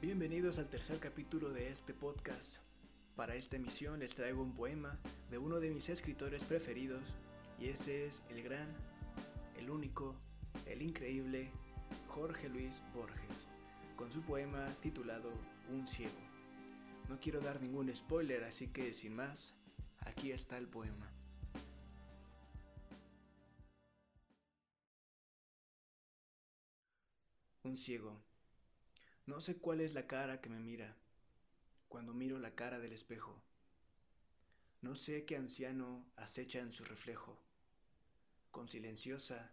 Bienvenidos al tercer capítulo de este podcast. Para esta emisión les traigo un poema de uno de mis escritores preferidos y ese es el gran, el único, el increíble Jorge Luis Borges, con su poema titulado Un ciego. No quiero dar ningún spoiler, así que sin más, aquí está el poema. Un ciego. No sé cuál es la cara que me mira cuando miro la cara del espejo. No sé qué anciano acecha en su reflejo, con silenciosa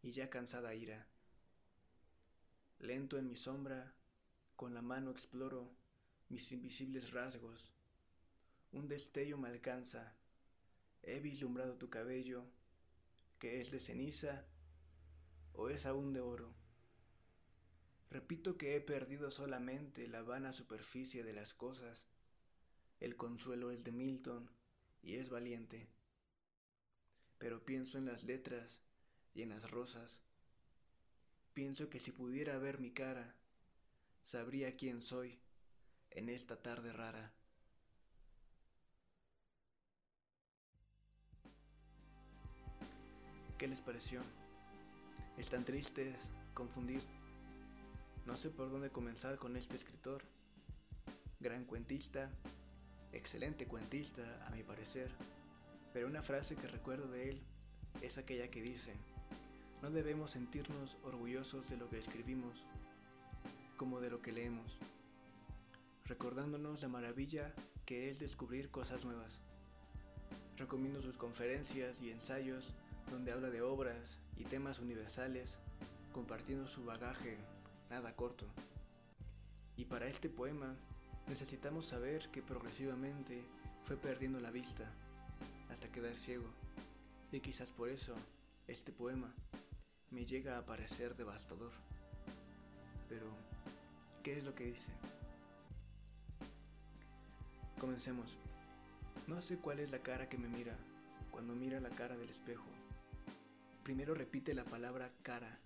y ya cansada ira. Lento en mi sombra, con la mano exploro mis invisibles rasgos. Un destello me alcanza. He vislumbrado tu cabello, que es de ceniza o es aún de oro. Repito que he perdido solamente la vana superficie de las cosas. El consuelo es de Milton y es valiente. Pero pienso en las letras y en las rosas. Pienso que si pudiera ver mi cara, sabría quién soy en esta tarde rara. ¿Qué les pareció? ¿Están tristes, confundidos? No sé por dónde comenzar con este escritor. Gran cuentista, excelente cuentista a mi parecer, pero una frase que recuerdo de él es aquella que dice, no debemos sentirnos orgullosos de lo que escribimos, como de lo que leemos, recordándonos la maravilla que es descubrir cosas nuevas. Recomiendo sus conferencias y ensayos donde habla de obras y temas universales, compartiendo su bagaje nada corto. Y para este poema necesitamos saber que progresivamente fue perdiendo la vista hasta quedar ciego. Y quizás por eso este poema me llega a parecer devastador. Pero, ¿qué es lo que dice? Comencemos. No sé cuál es la cara que me mira cuando mira la cara del espejo. Primero repite la palabra cara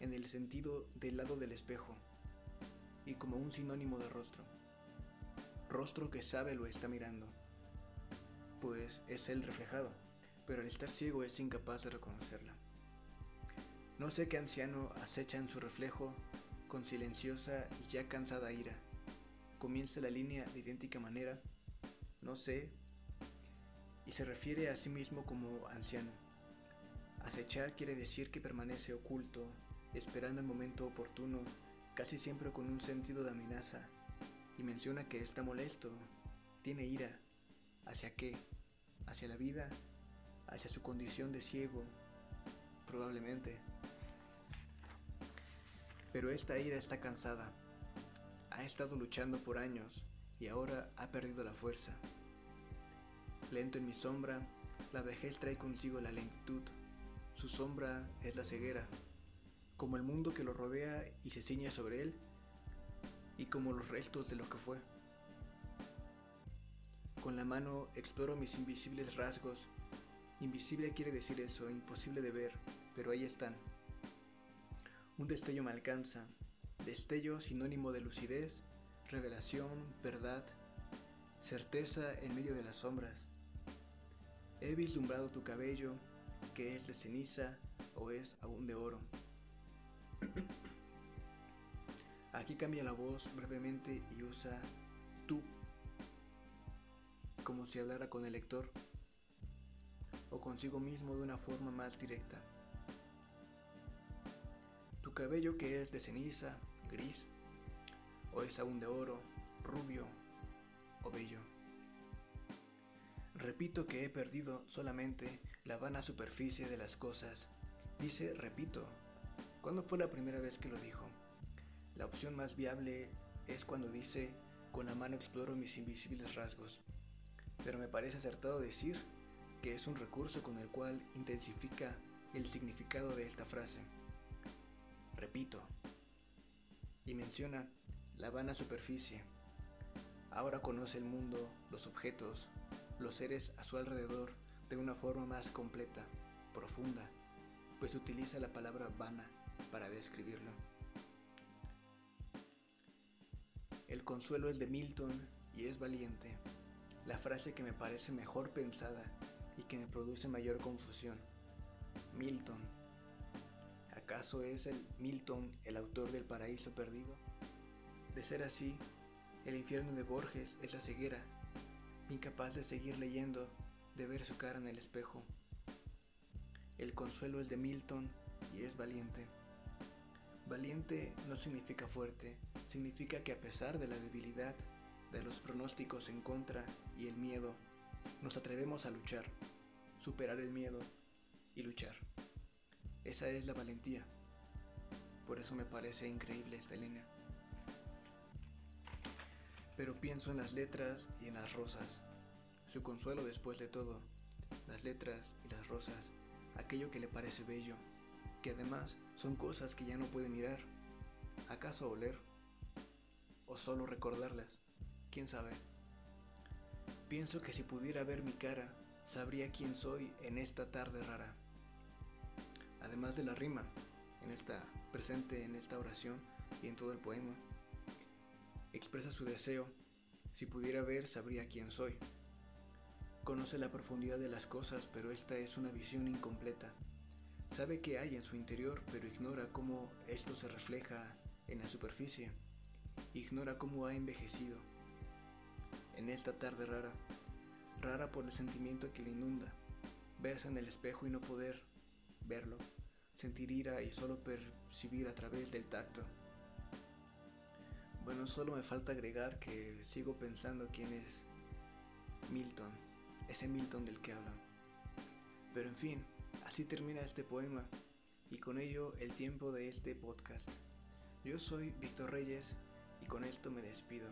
en el sentido del lado del espejo y como un sinónimo de rostro. Rostro que sabe lo está mirando, pues es el reflejado, pero al estar ciego es incapaz de reconocerla. No sé qué anciano acecha en su reflejo con silenciosa y ya cansada ira. Comienza la línea de idéntica manera, no sé, y se refiere a sí mismo como anciano. Acechar quiere decir que permanece oculto, esperando el momento oportuno, casi siempre con un sentido de amenaza, y menciona que está molesto, tiene ira. ¿Hacia qué? ¿Hacia la vida? ¿Hacia su condición de ciego? Probablemente. Pero esta ira está cansada. Ha estado luchando por años y ahora ha perdido la fuerza. Lento en mi sombra, la vejez trae consigo la lentitud. Su sombra es la ceguera como el mundo que lo rodea y se ciña sobre él, y como los restos de lo que fue. Con la mano exploro mis invisibles rasgos. Invisible quiere decir eso, imposible de ver, pero ahí están. Un destello me alcanza, destello sinónimo de lucidez, revelación, verdad, certeza en medio de las sombras. He vislumbrado tu cabello, que es de ceniza o es aún de oro. Aquí cambia la voz brevemente y usa tú, como si hablara con el lector o consigo mismo de una forma más directa. Tu cabello que es de ceniza, gris, o es aún de oro, rubio o bello. Repito que he perdido solamente la vana superficie de las cosas. Dice repito, ¿Cuándo fue la primera vez que lo dijo? La opción más viable es cuando dice, con la mano exploro mis invisibles rasgos. Pero me parece acertado decir que es un recurso con el cual intensifica el significado de esta frase. Repito. Y menciona la vana superficie. Ahora conoce el mundo, los objetos, los seres a su alrededor de una forma más completa, profunda, pues utiliza la palabra vana para describirlo. El consuelo es de Milton y es valiente. La frase que me parece mejor pensada y que me produce mayor confusión. Milton. ¿Acaso es el Milton el autor del paraíso perdido? De ser así, el infierno de Borges es la ceguera, incapaz de seguir leyendo, de ver su cara en el espejo. El consuelo es de Milton y es valiente. Valiente no significa fuerte, significa que a pesar de la debilidad, de los pronósticos en contra y el miedo, nos atrevemos a luchar, superar el miedo y luchar. Esa es la valentía. Por eso me parece increíble esta línea. Pero pienso en las letras y en las rosas. Su consuelo después de todo. Las letras y las rosas. Aquello que le parece bello. Que además son cosas que ya no puede mirar. ¿Acaso oler? ¿O solo recordarlas? ¿Quién sabe? Pienso que si pudiera ver mi cara, sabría quién soy en esta tarde rara. Además de la rima, en esta presente en esta oración y en todo el poema, expresa su deseo. Si pudiera ver, sabría quién soy. Conoce la profundidad de las cosas, pero esta es una visión incompleta. Sabe que hay en su interior, pero ignora cómo esto se refleja en la superficie. Ignora cómo ha envejecido. En esta tarde rara, rara por el sentimiento que le inunda, verse en el espejo y no poder verlo, sentir ira y solo percibir a través del tacto. Bueno, solo me falta agregar que sigo pensando quién es Milton, ese Milton del que hablan. Pero en fin, así termina este poema y con ello el tiempo de este podcast. Yo soy Víctor Reyes y con esto me despido.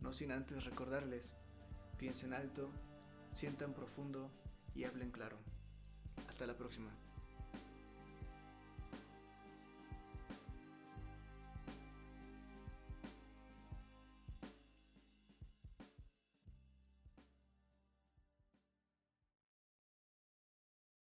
No sin antes recordarles, piensen alto, sientan profundo y hablen claro. Hasta la próxima.